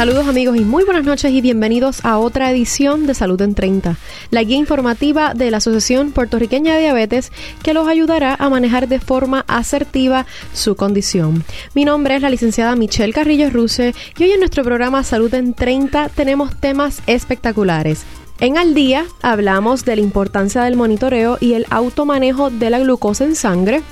Saludos amigos y muy buenas noches y bienvenidos a otra edición de Salud en 30, la guía informativa de la Asociación Puertorriqueña de Diabetes que los ayudará a manejar de forma asertiva su condición. Mi nombre es la licenciada Michelle Carrillo Ruse y hoy en nuestro programa Salud en 30 tenemos temas espectaculares. En Al Día hablamos de la importancia del monitoreo y el automanejo de la glucosa en sangre.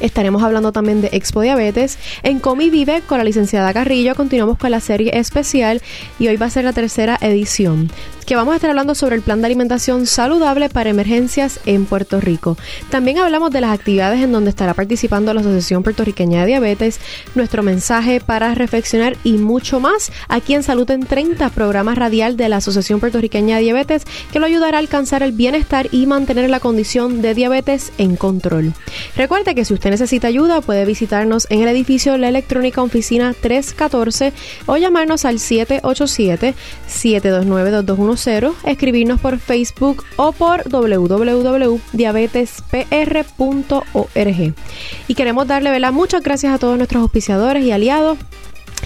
Estaremos hablando también de Expo Diabetes. En Comi Vive con la licenciada Carrillo continuamos con la serie especial y hoy va a ser la tercera edición que vamos a estar hablando sobre el plan de alimentación saludable para emergencias en Puerto Rico. También hablamos de las actividades en donde estará participando la Asociación Puertorriqueña de Diabetes, nuestro mensaje para reflexionar y mucho más aquí en Salud en 30, programa radial de la Asociación Puertorriqueña de Diabetes que lo ayudará a alcanzar el bienestar y mantener la condición de diabetes en control. Recuerde que si usted necesita ayuda puede visitarnos en el edificio La Electrónica Oficina 314 o llamarnos al 787 729 2210 escribirnos por Facebook o por www.diabetespr.org. Y queremos darle muchas gracias a todos nuestros auspiciadores y aliados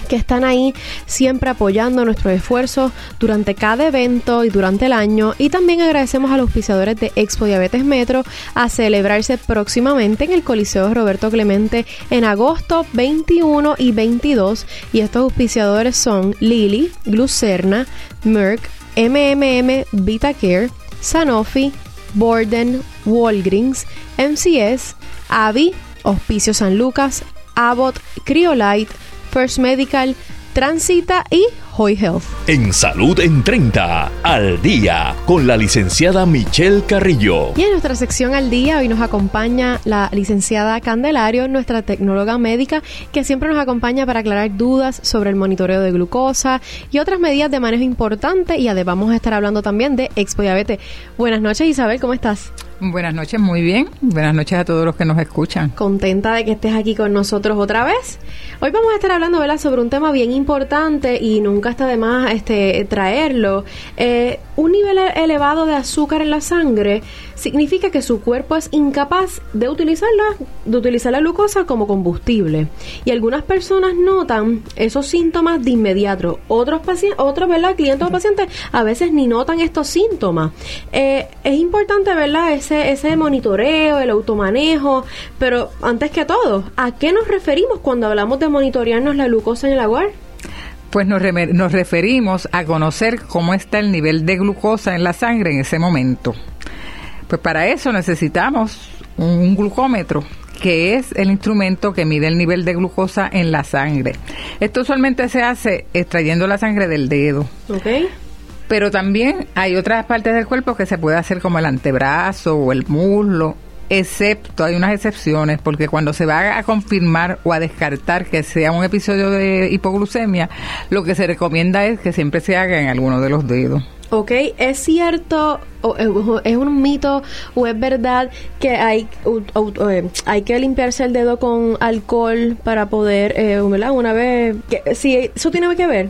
que están ahí siempre apoyando nuestros esfuerzos durante cada evento y durante el año. Y también agradecemos a los auspiciadores de Expo Diabetes Metro a celebrarse próximamente en el Coliseo Roberto Clemente en agosto 21 y 22. Y estos auspiciadores son Lili, Glucerna, Merck, MMM VitaCare, Sanofi, Borden, Walgreens, MCS, Avi, Hospicio San Lucas, Abbott, Criolite, First Medical, Transita y Hoy Health. En Salud en 30, al día, con la licenciada Michelle Carrillo. Y en nuestra sección al día, hoy nos acompaña la licenciada Candelario, nuestra tecnóloga médica, que siempre nos acompaña para aclarar dudas sobre el monitoreo de glucosa y otras medidas de manejo importantes. Y además vamos a estar hablando también de Expo Diabetes. Buenas noches, Isabel, ¿cómo estás? Buenas noches, muy bien. Buenas noches a todos los que nos escuchan. Contenta de que estés aquí con nosotros otra vez. Hoy vamos a estar hablando, ¿verdad?, sobre un tema bien importante y nunca está de más este, traerlo. Eh, un nivel elevado de azúcar en la sangre significa que su cuerpo es incapaz de utilizarla, de utilizar la glucosa como combustible. Y algunas personas notan esos síntomas de inmediato. Otros pacientes, otros, ¿verdad? Clientes o pacientes a veces ni notan estos síntomas. Eh, es importante, ¿verdad? Ese, ese monitoreo, el automanejo, pero antes que todo, ¿a qué nos referimos cuando hablamos de monitorearnos la glucosa en el agua? Pues nos, nos referimos a conocer cómo está el nivel de glucosa en la sangre en ese momento. Pues para eso necesitamos un glucómetro que es el instrumento que mide el nivel de glucosa en la sangre. Esto usualmente se hace extrayendo la sangre del dedo. Okay. Pero también hay otras partes del cuerpo que se puede hacer como el antebrazo o el muslo, excepto, hay unas excepciones, porque cuando se va a confirmar o a descartar que sea un episodio de hipoglucemia, lo que se recomienda es que siempre se haga en alguno de los dedos. Ok, ¿es cierto, o es un mito o es verdad que hay, eh, hay que limpiarse el dedo con alcohol para poder, eh, Una vez, que, si eso tiene que ver.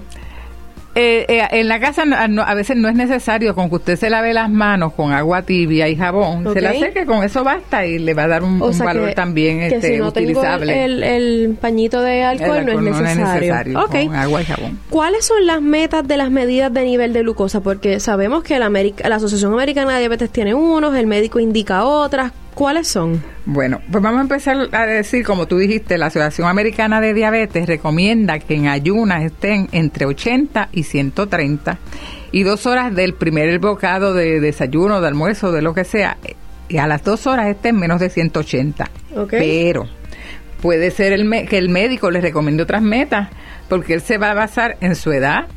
Eh, eh, en la casa a veces no es necesario con que usted se lave las manos con agua tibia y jabón. Se le hace que con eso basta y le va a dar un, valor también que este, si no utilizable. el, pañito de alcohol, no, es necesario. con agua y jabón. ¿Cuáles son las metas de las medidas de nivel de glucosa? Porque sabemos que la, la Asociación Americana de Diabetes tiene unos, el médico indica otras. ¿Cuáles son? Bueno, pues vamos a empezar a decir, como tú dijiste, la Asociación Americana de Diabetes recomienda que en ayunas estén entre 80 y 130 y dos horas del primer bocado de desayuno, de almuerzo, de lo que sea, y a las dos horas estén menos de 180. Pero puede ser el que el médico les recomiende otras metas, porque él se va a basar en su edad,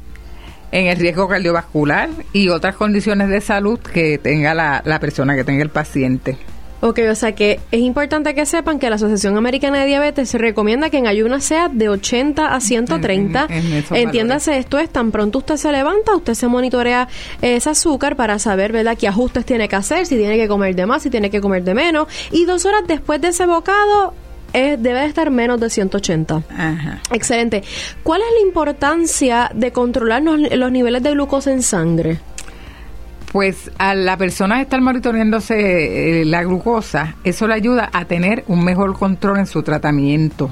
en el riesgo cardiovascular y otras condiciones de salud que tenga la, la persona, que tenga el paciente. Ok, o sea que es importante que sepan que la Asociación Americana de Diabetes recomienda que en ayunas sea de 80 a 130. Entiéndase, esto es tan pronto usted se levanta, usted se monitorea ese azúcar para saber, ¿verdad?, qué ajustes tiene que hacer, si tiene que comer de más, si tiene que comer de menos. Y dos horas después de ese bocado, es, debe estar menos de 180. Excelente. ¿Cuál es la importancia de controlar los niveles de glucosa en sangre? Pues a la persona estar monitoreándose eh, la glucosa, eso le ayuda a tener un mejor control en su tratamiento.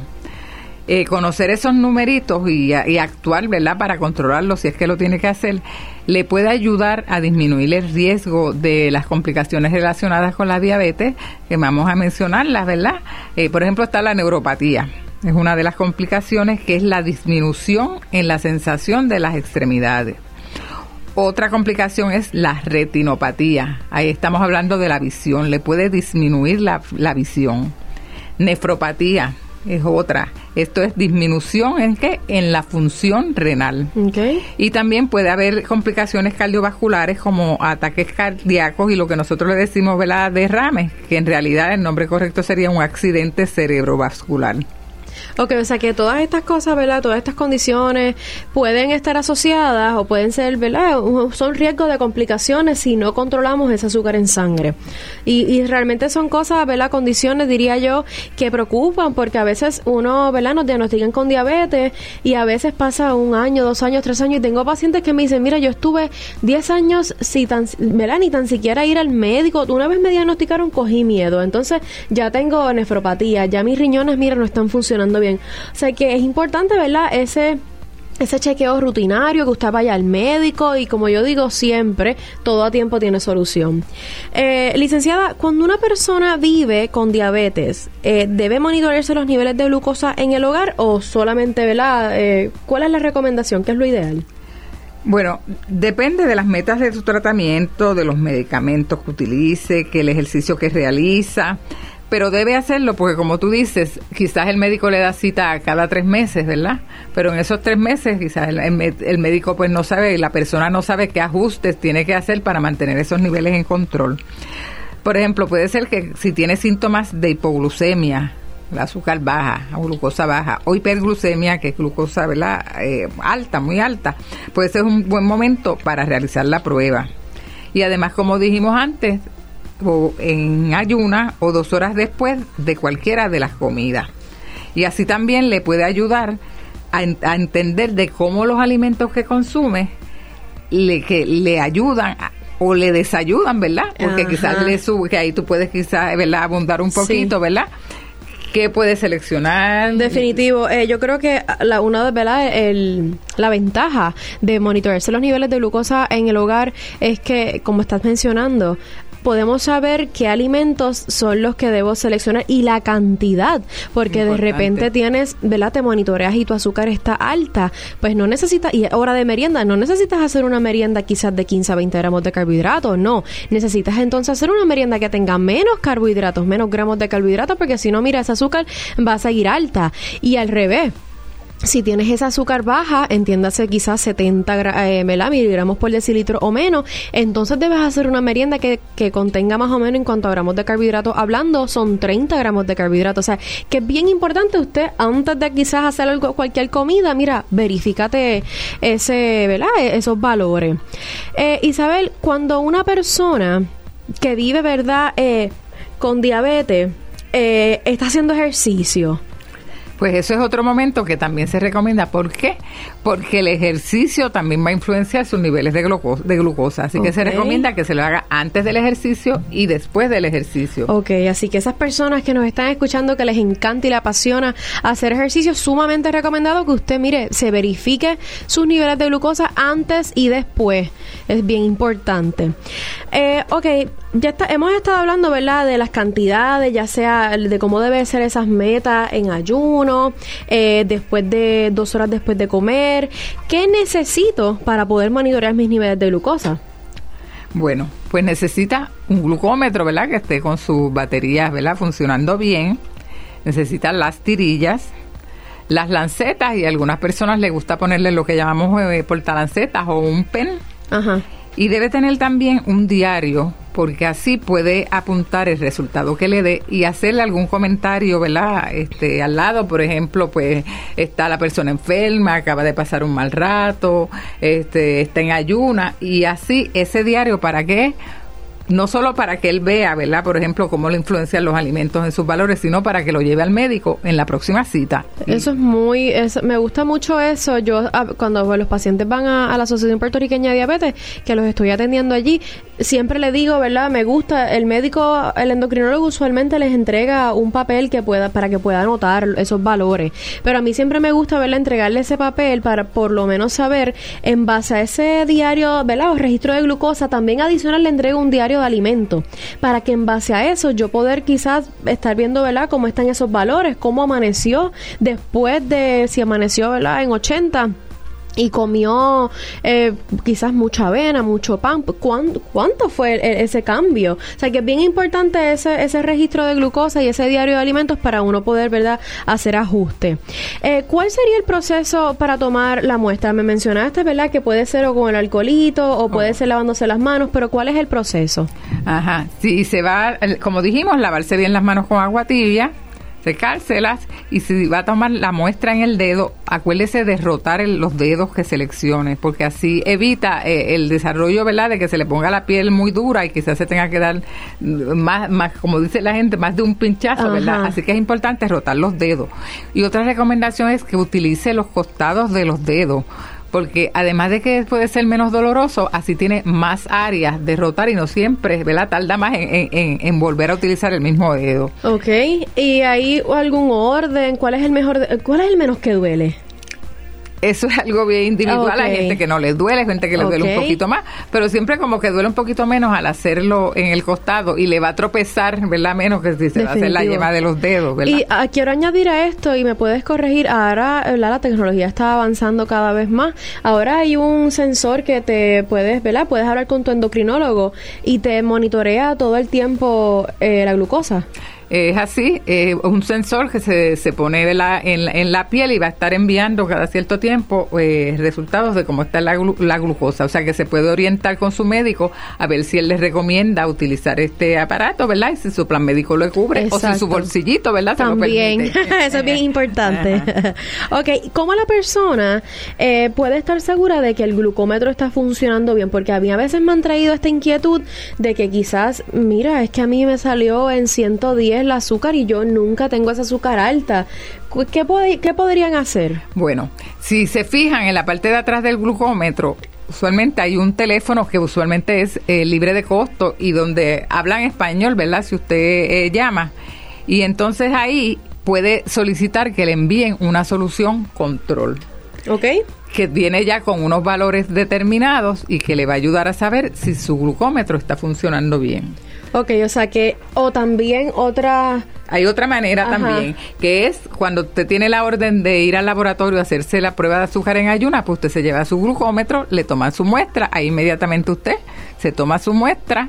Eh, conocer esos numeritos y, actuar, ¿verdad? Para controlarlo si es que lo tiene que hacer, le puede ayudar a disminuir el riesgo de las complicaciones relacionadas con la diabetes, que vamos a mencionarlas, ¿verdad? Eh, por ejemplo, está la neuropatía. Es una de las complicaciones que es la disminución en la sensación de las extremidades. Otra complicación es la retinopatía. Ahí estamos hablando de la visión. Le puede disminuir la, la visión. Nefropatía es otra. Esto es disminución en qué? En la función renal. Y también puede haber complicaciones cardiovasculares como ataques cardíacos y lo que nosotros le decimos, ¿verdad? Derrames, que en realidad el nombre correcto sería un accidente cerebrovascular. Ok, o sea que todas estas cosas, ¿verdad? Todas estas condiciones pueden estar asociadas o pueden ser, ¿verdad? Son riesgos de complicaciones si no controlamos ese azúcar en sangre. Y, realmente son cosas, ¿verdad? Condiciones, diría yo, que preocupan porque a veces uno, ¿verdad? Nos diagnostican con diabetes y a veces pasa un año, dos años, tres años y tengo pacientes que me dicen, mira, yo estuve 10 años, si tan, ¿verdad? Ni tan siquiera ir al médico. Una vez me diagnosticaron, cogí miedo. Entonces ya tengo nefropatía, ya mis riñones, mira, no están funcionando bien. O sea que es importante, ¿verdad? Ese ese chequeo rutinario, que usted vaya al médico y como yo digo siempre, todo a tiempo tiene solución. Eh, licenciada, cuando una persona vive con diabetes, eh, ¿debe monitorearse los niveles de glucosa en el hogar o solamente, ¿verdad? Eh, ¿Cuál es la recomendación? ¿Qué es lo ideal? Bueno, depende de las metas de su tratamiento, de los medicamentos que utilice, que el ejercicio que realiza pero debe hacerlo porque como tú dices, quizás el médico le da cita cada tres meses, ¿verdad? Pero en esos tres meses quizás el, médico pues no sabe, la persona no sabe qué ajustes tiene que hacer para mantener esos niveles en control. Por ejemplo, puede ser que si tiene síntomas de hipoglucemia, la azúcar baja, o glucosa baja, o hiperglucemia, que es glucosa ¿verdad? Eh, alta, muy alta, puede ser un buen momento para realizar la prueba. Y además, como dijimos antes, o en ayuna o dos horas después de cualquiera de las comidas. Y así también le puede ayudar a, entender de cómo los alimentos que consume le, que le ayudan o le desayudan, ¿verdad? Porque quizás le sube, que ahí tú puedes quizás, ¿verdad? Abundar un poquito, ¿verdad? ¿Qué puedes seleccionar? Definitivo. Eh, yo creo que la, una de ¿verdad? El, la ventaja de monitorearse los niveles de glucosa en el hogar es que, como estás mencionando, podemos saber qué alimentos son los que debo seleccionar y la cantidad, porque de repente tienes, ¿verdad? Te monitoreas y tu azúcar está alta, pues no necesitas, y hora de merienda, no necesitas hacer una merienda quizás de 15 a 20 gramos de carbohidratos, no, necesitas entonces hacer una merienda que tenga menos carbohidratos, menos gramos de carbohidratos, porque si no, mira, ese azúcar va a seguir alta. Y al revés, si tienes esa azúcar baja, entiéndase quizás 70 eh, miligramos por decilitro o menos, entonces debes hacer una merienda que, que, contenga más o menos en cuanto a gramos de carbohidratos, hablando son 30 gramos de carbohidratos. O sea, que es bien importante usted, antes de quizás hacer algo, cualquier comida, mira, verifícate ese, ¿verdad? E, esos valores. Eh, Isabel, cuando una persona que vive, ¿verdad? Eh, con diabetes, eh, está haciendo ejercicio, pues eso es otro momento que también se recomienda. ¿Por qué? Porque el ejercicio también va a influenciar sus niveles de, glucosa. De glucosa. Así que se recomienda que se lo haga antes del ejercicio y después del ejercicio. Ok, así que esas personas que nos están escuchando que les encanta y le apasiona hacer ejercicio, sumamente recomendado que usted, mire, se verifique sus niveles de glucosa antes y después. Es bien importante. Eh, ok, ya está, hemos estado hablando, ¿verdad?, de las cantidades, ya sea de cómo deben ser esas metas en ayuno, eh, después de dos horas después de comer. ¿Qué necesito para poder monitorear mis niveles de glucosa? Bueno, pues necesita un glucómetro, ¿verdad?, que esté con sus baterías, ¿verdad?, funcionando bien. Necesita las tirillas, las lancetas y a algunas personas les gusta ponerle lo que llamamos eh, portalancetas o un pen. Ajá. Y debe tener también un diario porque así puede apuntar el resultado que le dé y hacerle algún comentario, ¿verdad? Este, al lado, por ejemplo, pues está la persona enferma, acaba de pasar un mal rato, este, está en ayuna y así ese diario, ¿para qué? No solo para que él vea, ¿verdad? Por ejemplo, cómo le influencian los alimentos en sus valores, sino para que lo lleve al médico en la próxima cita. Eso es muy, me gusta mucho eso. Yo ah, cuando los pacientes van a, la Asociación Puertorriqueña de Diabetes, que los estoy atendiendo allí, siempre le digo, ¿verdad? Me gusta, el médico, el endocrinólogo usualmente les entrega un papel que pueda, para que pueda anotar esos valores. Pero a mí siempre me gusta, ¿verdad? Entregarle ese papel para por lo menos saber, en base a ese diario, ¿verdad? O registro de glucosa, también adicional le entrego un diario de alimento, para que en base a eso yo poder quizás estar viendo, ¿verdad? Cómo están esos valores, cómo amaneció después de, si amaneció, ¿verdad? En 80 y comió eh, quizás mucha avena, mucho pan. ¿Cuánto, fue ese cambio? O sea que es bien importante ese, ese registro de glucosa y ese diario de alimentos para uno poder, ¿verdad?, hacer ajuste. Eh, ¿Cuál sería el proceso para tomar la muestra? Me mencionaste, ¿verdad?, que puede ser o con el alcoholito o puede oh. ser lavándose las manos, pero ¿cuál es el proceso? Ajá, sí, se va, como dijimos, lavarse bien las manos con agua tibia secárselas y si va a tomar la muestra en el dedo, acuérdese de rotar los dedos que seleccione, porque así evita eh, el desarrollo, ¿verdad?, de que se le ponga la piel muy dura y quizás se tenga que dar más, más como dice la gente, más de un pinchazo, ¿verdad? Así que es importante rotar los dedos. Y otra recomendación es que utilice los costados de los dedos porque además de que puede ser menos doloroso, así tiene más áreas de rotar y no siempre, ¿verdad? Tarda más en, en, volver a utilizar el mismo dedo. Ok, ¿y hay algún orden? ¿Cuál es el mejor, cuál es el menos que duele? Eso es algo bien individual. Hay gente que no les duele, gente que les duele un poquito más, pero siempre como que duele un poquito menos al hacerlo en el costado y le va a tropezar, ¿verdad? Menos que si se va a hacer la yema de los dedos, ¿verdad? Y ah, quiero añadir a esto, y me puedes corregir, ahora la tecnología está avanzando cada vez más. Ahora hay un sensor que te puedes, ¿verdad? Puedes hablar con tu endocrinólogo y te monitorea todo el tiempo eh, la glucosa. Es así, eh, un sensor que se, se pone en, la, en, la piel y va a estar enviando cada cierto tiempo eh, resultados de cómo está la, la, glucosa. O sea que se puede orientar con su médico a ver si él les recomienda utilizar este aparato, ¿verdad? Y si su plan médico lo cubre o si su bolsillito, ¿verdad? También, eso es bien importante. ok, ¿cómo la persona eh, puede estar segura de que el glucómetro está funcionando bien? Porque a mí a veces me han traído esta inquietud de que quizás, mira, es que a mí me salió en 110 el azúcar y yo nunca tengo esa azúcar alta. ¿Qué, ¿Qué podrían hacer? Bueno, si se fijan en la parte de atrás del glucómetro, usualmente hay un teléfono que usualmente es eh, libre de costo y donde hablan español, ¿verdad? Si usted eh, llama. Y entonces ahí puede solicitar que le envíen una solución control. ¿Ok? Que viene ya con unos valores determinados y que le va a ayudar a saber si su glucómetro está funcionando bien. Ok, o sea que, o también otra... Hay otra manera también, que es cuando usted tiene la orden de ir al laboratorio a hacerse la prueba de azúcar en ayuna, pues usted se lleva su glucómetro, le toma su muestra, ahí inmediatamente usted se toma su muestra,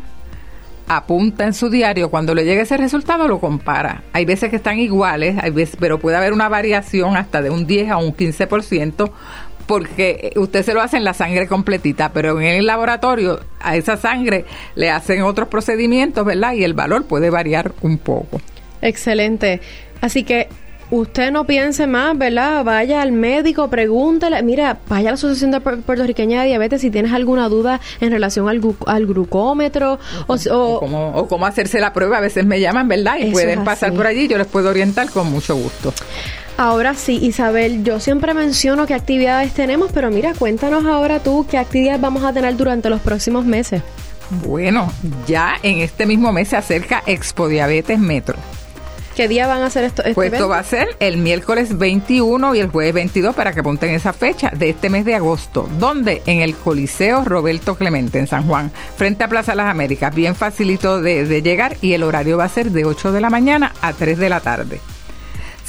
apunta en su diario, cuando le llegue ese resultado lo compara. Hay veces que están iguales, hay veces, pero puede haber una variación hasta de un 10 a un 15%, porque usted se lo hace en la sangre completita, pero en el laboratorio a esa sangre le hacen otros procedimientos, ¿verdad? Y el valor puede variar un poco. Excelente. Así que usted no piense más, ¿verdad? Vaya al médico, pregúntele. Mira, vaya a la Asociación de Puertorriqueña de Diabetes si tienes alguna duda en relación al, glucómetro o, o, cómo, hacerse la prueba. A veces me llaman, ¿verdad? Y pueden pasar por allí. Yo les puedo orientar con mucho gusto. Ahora sí, Isabel, yo siempre menciono qué actividades tenemos, pero mira, cuéntanos ahora tú qué actividades vamos a tener durante los próximos meses. Bueno, ya en este mismo mes se acerca Expo Diabetes Metro. ¿Qué día van a hacer esto? Este pues esto va a ser el miércoles 21 y el jueves 22 para que apunten esa fecha de este mes de agosto. ¿Dónde? En el Coliseo Roberto Clemente en San Juan, frente a Plaza Las Américas. Bien facilito de, de llegar y el horario va a ser de 8 de la mañana a 3 de la tarde.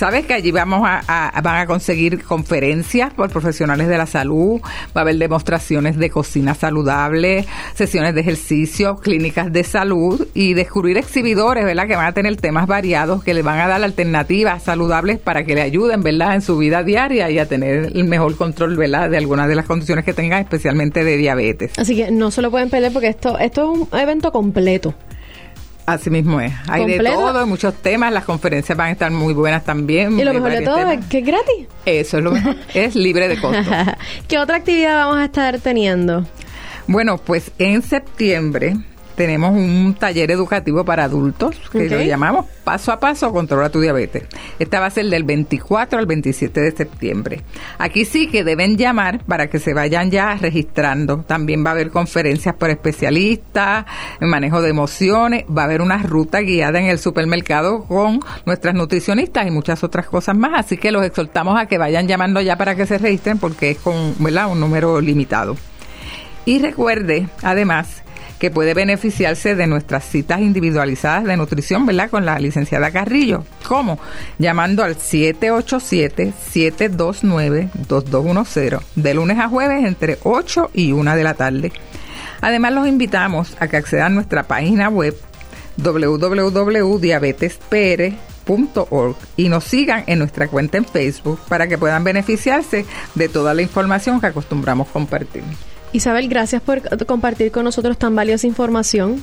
Sabes que allí vamos a, van a conseguir conferencias por profesionales de la salud, va a haber demostraciones de cocina saludable, sesiones de ejercicio, clínicas de salud y descubrir exhibidores, ¿verdad? Que van a tener temas variados que le van a dar alternativas saludables para que le ayuden, ¿verdad? En su vida diaria y a tener el mejor control, ¿verdad? De algunas de las condiciones que tengan, especialmente de diabetes. Así que no se lo pueden perder porque esto, esto es un evento completo. Así mismo es. Hay de todo, hay muchos temas. Las conferencias van a estar muy buenas también. Y lo mejor de todo es que es gratis. Eso es lo mejor. es libre de costo. ¿Qué otra actividad vamos a estar teniendo? Bueno, pues en septiembre tenemos un taller educativo para adultos que lo llamamos Paso a Paso Controla tu Diabetes. Esta va a ser del 24 al 27 de septiembre. Aquí sí que deben llamar para que se vayan ya registrando. También va a haber conferencias por especialistas, manejo de emociones, va a haber una ruta guiada en el supermercado con nuestras nutricionistas y muchas otras cosas más. Así que los exhortamos a que vayan llamando ya para que se registren porque es con ¿verdad? un número limitado. Y recuerde, además, que puede beneficiarse de nuestras citas individualizadas de nutrición, ¿verdad? Con la licenciada Carrillo. ¿Cómo? Llamando al 787-729-2210 de lunes a jueves entre 8 y 1 de la tarde. Además, los invitamos a que accedan a nuestra página web www.diabetespr.org y nos sigan en nuestra cuenta en Facebook para que puedan beneficiarse de toda la información que acostumbramos compartir. Isabel, gracias por compartir con nosotros tan valiosa información.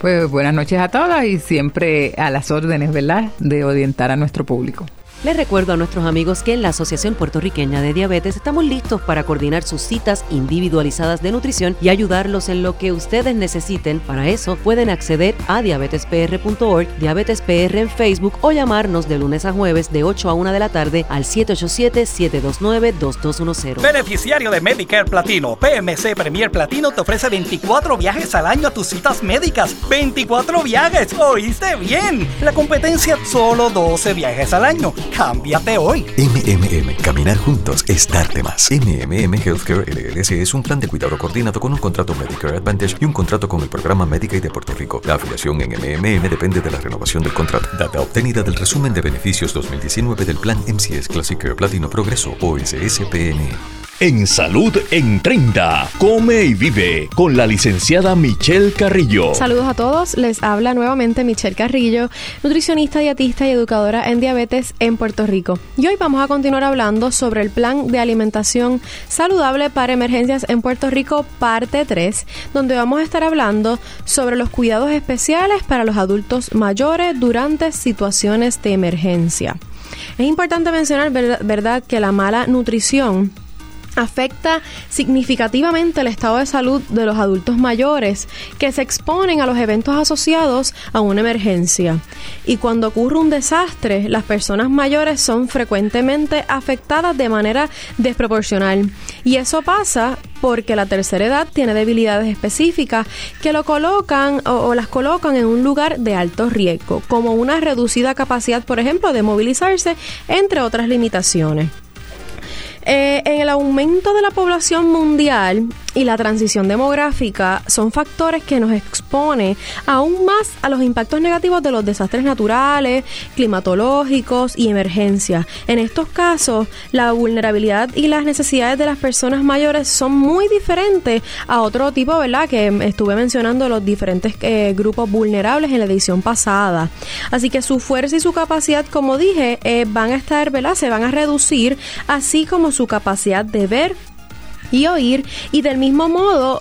Pues buenas noches a todas y siempre a las órdenes, ¿verdad?, de orientar a nuestro público. Les recuerdo a nuestros amigos que en la Asociación Puertorriqueña de Diabetes estamos listos para coordinar sus citas individualizadas de nutrición y ayudarlos en lo que ustedes necesiten. Para eso pueden acceder a diabetespr.org, diabetespr en Facebook o llamarnos de lunes a jueves de 8 a 1 de la tarde al 787-729-2210. Beneficiario de Medicare Platino, PMC Premier Platino te ofrece 24 viajes al año a tus citas médicas. ¡24 viajes! ¿Oíste bien? La competencia solo 12 viajes al año. Cámbiate hoy. MMM, caminar juntos es darte más. MMM Healthcare LLC es un plan de cuidado coordinado con un contrato Medicare Advantage y un contrato con el programa Medicaid de Puerto Rico. La afiliación en MMM depende de la renovación del contrato. Data obtenida del resumen de beneficios 2019 del plan MCS Classic Care Platino Progreso o SSPN. En Salud en 30, come y vive con la licenciada Michelle Carrillo. Saludos a todos, les habla nuevamente Michelle Carrillo, nutricionista, dietista y educadora en diabetes en Puerto Rico. Y hoy vamos a continuar hablando sobre el plan de alimentación saludable para emergencias en Puerto Rico, parte 3, donde vamos a estar hablando sobre los cuidados especiales para los adultos mayores durante situaciones de emergencia. Es importante mencionar, verdad, que la mala nutrición afecta significativamente el estado de salud de los adultos mayores que se exponen a los eventos asociados a una emergencia. Y cuando ocurre un desastre, las personas mayores son frecuentemente afectadas de manera desproporcional. Y eso pasa porque la tercera edad tiene debilidades específicas que lo colocan o, las colocan en un lugar de alto riesgo, como una reducida capacidad, por ejemplo, de movilizarse, entre otras limitaciones. Eh, en el aumento de la población mundial y la transición demográfica son factores que nos expone aún más a los impactos negativos de los desastres naturales, climatológicos y emergencias. En estos casos, la vulnerabilidad y las necesidades de las personas mayores son muy diferentes a otro tipo, ¿verdad? Que estuve mencionando los diferentes eh, grupos vulnerables en la edición pasada. Así que su fuerza y su capacidad, como dije, eh, van a estar, ¿verdad? Se van a reducir, así como su capacidad de ver y oír y del mismo modo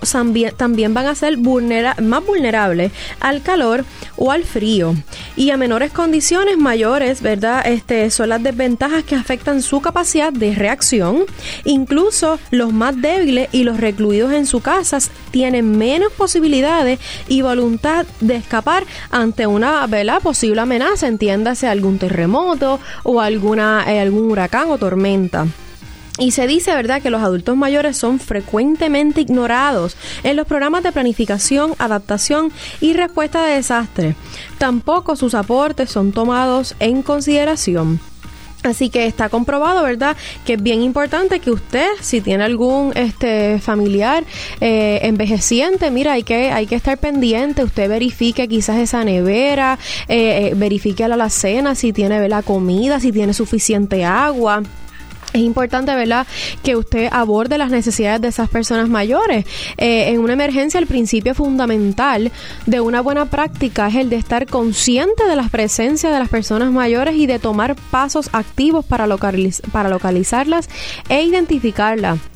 también, van a ser más vulnerables al calor o al frío y a menores condiciones mayores, ¿verdad? Este son las desventajas que afectan su capacidad de reacción. Incluso los más débiles y los recluidos en sus casas tienen menos posibilidades y voluntad de escapar ante una ¿verdad? posible amenaza, entiéndase algún terremoto o alguna, eh, algún huracán o tormenta. Y se dice, ¿verdad?, que los adultos mayores son frecuentemente ignorados en los programas de planificación, adaptación y respuesta de desastres. Tampoco sus aportes son tomados en consideración. Así que está comprobado, ¿verdad? Que es bien importante que usted, si tiene algún este familiar eh, envejeciente, mira, hay que, hay que estar pendiente. Usted verifique quizás esa nevera, eh, eh, verifique la cena si tiene la comida, si tiene suficiente agua. Es importante, ¿verdad?, que usted aborde las necesidades de esas personas mayores. Eh, en una emergencia, el principio fundamental de una buena práctica es el de estar consciente de la presencia de las personas mayores y de tomar pasos activos para, para localizarlas e identificarlas.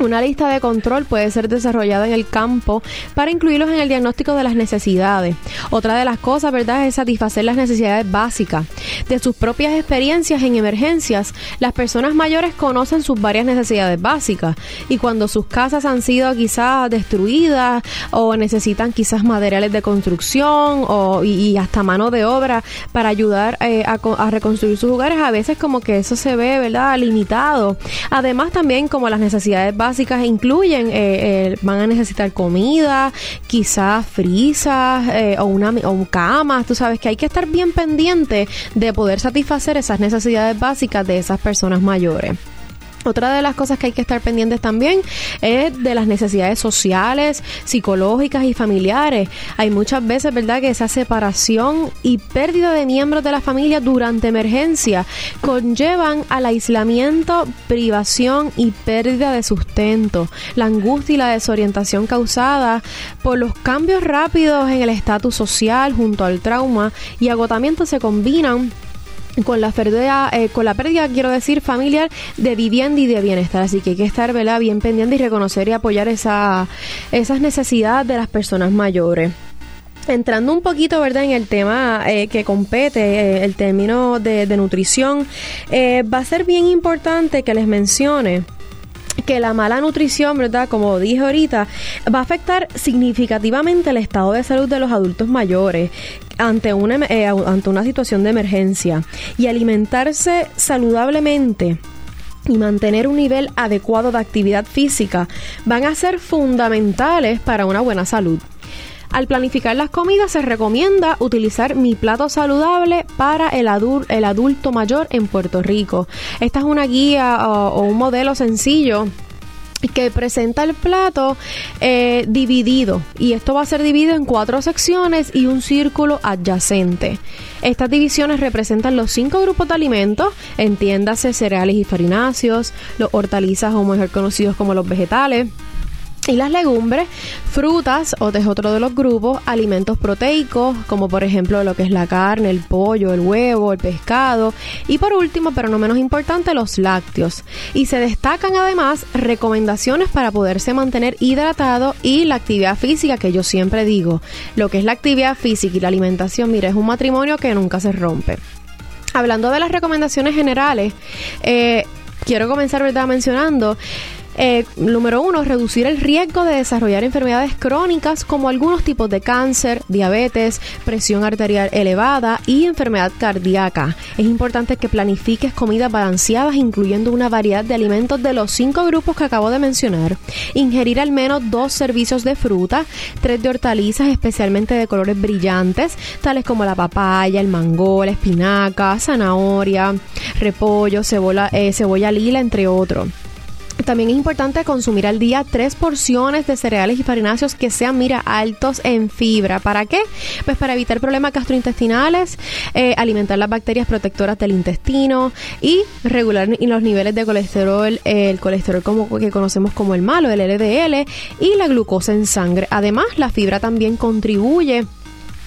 Una lista de control puede ser desarrollada en el campo para incluirlos en el diagnóstico de las necesidades. Otra de las cosas, ¿verdad?, es satisfacer las necesidades básicas. De sus propias experiencias en emergencias, las personas mayores conocen sus varias necesidades básicas y cuando sus casas han sido quizás destruidas o necesitan quizás materiales de construcción o, y, hasta mano de obra para ayudar eh, a, a reconstruir sus hogares, a veces como que eso se ve, ¿verdad?, limitado. Además también como las necesidades básicas básicas incluyen, eh, eh, van a necesitar comida, quizás frisas eh, o, una, o camas, tú sabes que hay que estar bien pendiente de poder satisfacer esas necesidades básicas de esas personas mayores. Otra de las cosas que hay que estar pendientes también es de las necesidades sociales, psicológicas y familiares. Hay muchas veces, ¿verdad?, que esa separación y pérdida de miembros de la familia durante emergencia conllevan al aislamiento, privación y pérdida de sustento. La angustia y la desorientación causada por los cambios rápidos en el estatus social junto al trauma y agotamiento se combinan con la pérdida, eh, con la pérdida, quiero decir, familiar de vivienda y de bienestar. Así que hay que estar ¿verdad? bien pendiente y reconocer y apoyar esa, esas necesidades de las personas mayores. Entrando un poquito, ¿verdad?, en el tema eh, que compete, eh, el término de, de nutrición, va a ser bien importante que les mencione que la mala nutrición, ¿verdad? Como dije ahorita, va a afectar significativamente el estado de salud de los adultos mayores ante una, eh, ante una situación de emergencia. Y alimentarse saludablemente y mantener un nivel adecuado de actividad física van a ser fundamentales para una buena salud. Al planificar las comidas se recomienda utilizar mi plato saludable para el, adulto mayor en Puerto Rico. Esta es una guía o, un modelo sencillo que presenta el plato eh, dividido y esto va a ser dividido en cuatro secciones y un círculo adyacente. Estas divisiones representan los cinco grupos de alimentos, entiéndase cereales y farináceos, los hortalizas o mejor conocidos como los vegetales, y las legumbres, frutas, o es otro de los grupos, alimentos proteicos, como por ejemplo lo que es la carne, el pollo, el huevo, el pescado. Y por último, pero no menos importante, los lácteos. Y se destacan además recomendaciones para poderse mantener hidratado y la actividad física, que yo siempre digo, lo que es la actividad física y la alimentación, mira, es un matrimonio que nunca se rompe. Hablando de las recomendaciones generales, eh, quiero comenzar ¿verdad? mencionando eh, número uno, reducir el riesgo de desarrollar enfermedades crónicas como algunos tipos de cáncer, diabetes, presión arterial elevada y enfermedad cardíaca. Es importante que planifiques comidas balanceadas incluyendo una variedad de alimentos de los cinco grupos que acabo de mencionar. Ingerir al menos dos servicios de fruta, tres de hortalizas especialmente de colores brillantes, tales como la papaya, el mango, la espinaca, zanahoria, repollo, cebolla, eh, cebolla lila, entre otros. También es importante consumir al día tres porciones de cereales y farináceos que sean, mira, altos en fibra. ¿Para qué? Pues para evitar problemas gastrointestinales, eh, alimentar las bacterias protectoras del intestino y regular los niveles de colesterol, el colesterol como, que conocemos como el malo, el LDL, y la glucosa en sangre. Además, la fibra también contribuye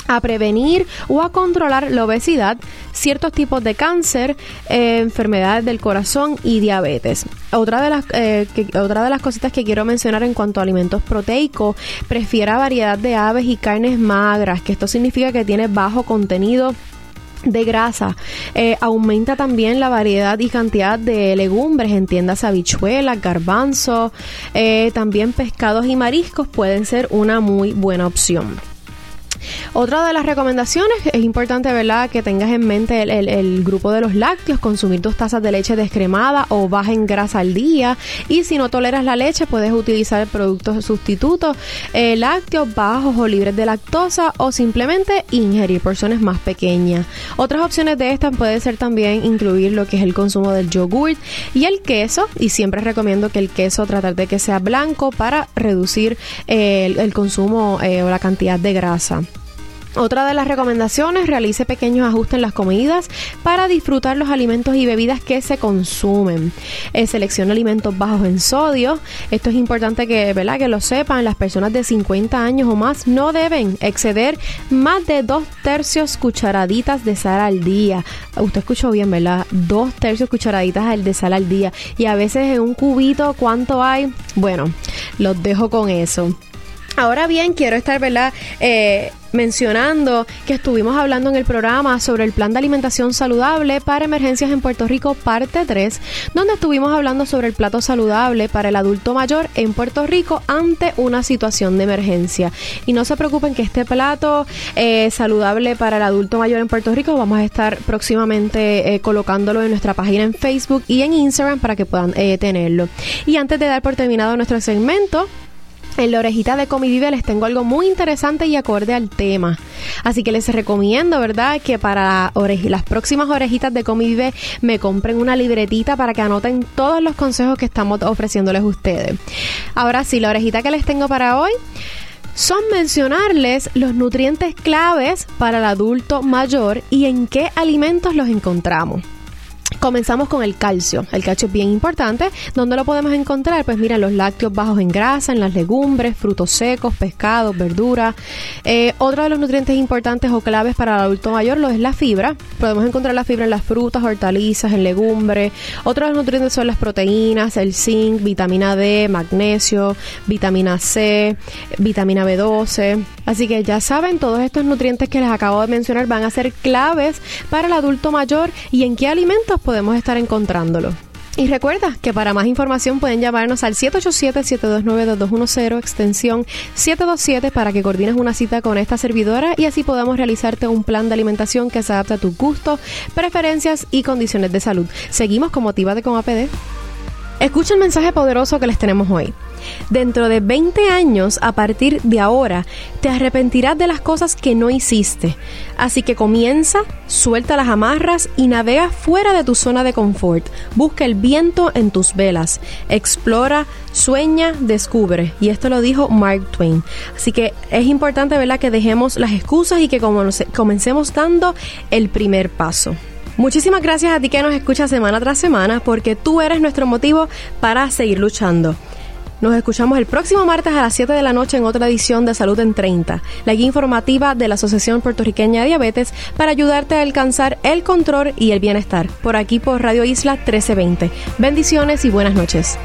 a prevenir o a controlar la obesidad, ciertos tipos de cáncer, eh, enfermedades del corazón y diabetes. Otra de, las, eh, otra de las cositas que quiero mencionar en cuanto a alimentos proteicos, prefiera variedad de aves y carnes magras, que esto significa que tiene bajo contenido de grasa. Eh, aumenta también la variedad y cantidad de legumbres, entiendas habichuelas, garbanzos, también pescados y mariscos pueden ser una muy buena opción. Otra de las recomendaciones es importante, ¿verdad?, que tengas en mente el, grupo de los lácteos, consumir dos tazas de leche descremada o baja en grasa al día. Y si no toleras la leche, puedes utilizar productos sustitutos eh, lácteos bajos o libres de lactosa o simplemente ingerir porciones más pequeñas. Otras opciones de estas puede ser también incluir lo que es el consumo del yogurt y el queso. Y siempre recomiendo que el queso tratar de que sea blanco para reducir el, consumo eh, o la cantidad de grasa. Otra de las recomendaciones, realice pequeños ajustes en las comidas para disfrutar los alimentos y bebidas que se consumen. Eh, selecciona alimentos bajos en sodio. Esto es importante que, ¿verdad? que lo sepan. Las personas de 50 años o más no deben exceder más de dos tercios cucharaditas de sal al día. Usted escuchó bien, ¿verdad? Dos tercios cucharaditas de sal al día. Y a veces en un cubito, ¿cuánto hay? Bueno, los dejo con eso. Ahora bien, quiero estar, ¿verdad? Eh, mencionando que estuvimos hablando en el programa sobre el plan de alimentación saludable para emergencias en Puerto Rico, parte 3, donde estuvimos hablando sobre el plato saludable para el adulto mayor en Puerto Rico ante una situación de emergencia. Y no se preocupen que este plato eh, saludable para el adulto mayor en Puerto Rico vamos a estar próximamente eh, colocándolo en nuestra página en Facebook y en Instagram para que puedan tenerlo. Y antes de dar por terminado nuestro segmento, en la orejita de Comivive les tengo algo muy interesante y acorde al tema. Así que les recomiendo, ¿verdad?, que para las próximas orejitas de Comivive me compren una libretita para que anoten todos los consejos que estamos ofreciéndoles a ustedes. Ahora sí, la orejita que les tengo para hoy son mencionarles los nutrientes claves para el adulto mayor y en qué alimentos los encontramos. Comenzamos con el calcio. El calcio es bien importante. ¿Dónde lo podemos encontrar? Pues mira, los lácteos bajos en grasa, en las legumbres, frutos secos, pescados, verduras. Eh, otro de los nutrientes importantes o claves para el adulto mayor lo es la fibra. Podemos encontrar la fibra en las frutas, hortalizas, en legumbres. Otros de los nutrientes son las proteínas, el zinc, vitamina D, magnesio, vitamina C, vitamina B12. Así que ya saben, todos estos nutrientes que les acabo de mencionar van a ser claves para el adulto mayor y en qué alimentos podemos estar encontrándolo. Y recuerda que para más información pueden llamarnos al 787-729-2210, extensión 727, para que coordines una cita con esta servidora y así podamos realizarte un plan de alimentación que se adapte a tus gustos, preferencias y condiciones de salud. Seguimos con Motivate con APD. Escucha el mensaje poderoso que les tenemos hoy. Dentro de 20 años, a partir de ahora, te arrepentirás de las cosas que no hiciste. Así que comienza, suelta las amarras y navega fuera de tu zona de confort. Busca el viento en tus velas. Explora, sueña, descubre. Y esto lo dijo Mark Twain. Así que es importante, ¿verdad?, que dejemos las excusas y que comencemos dando el primer paso. Muchísimas gracias a ti que nos escuchas semana tras semana porque tú eres nuestro motivo para seguir luchando. Nos escuchamos el próximo martes a las 7 de la noche en otra edición de Salud en 30, la guía informativa de la Asociación Puertorriqueña de Diabetes para ayudarte a alcanzar el control y el bienestar. Por aquí por Radio Isla 1320. Bendiciones y buenas noches.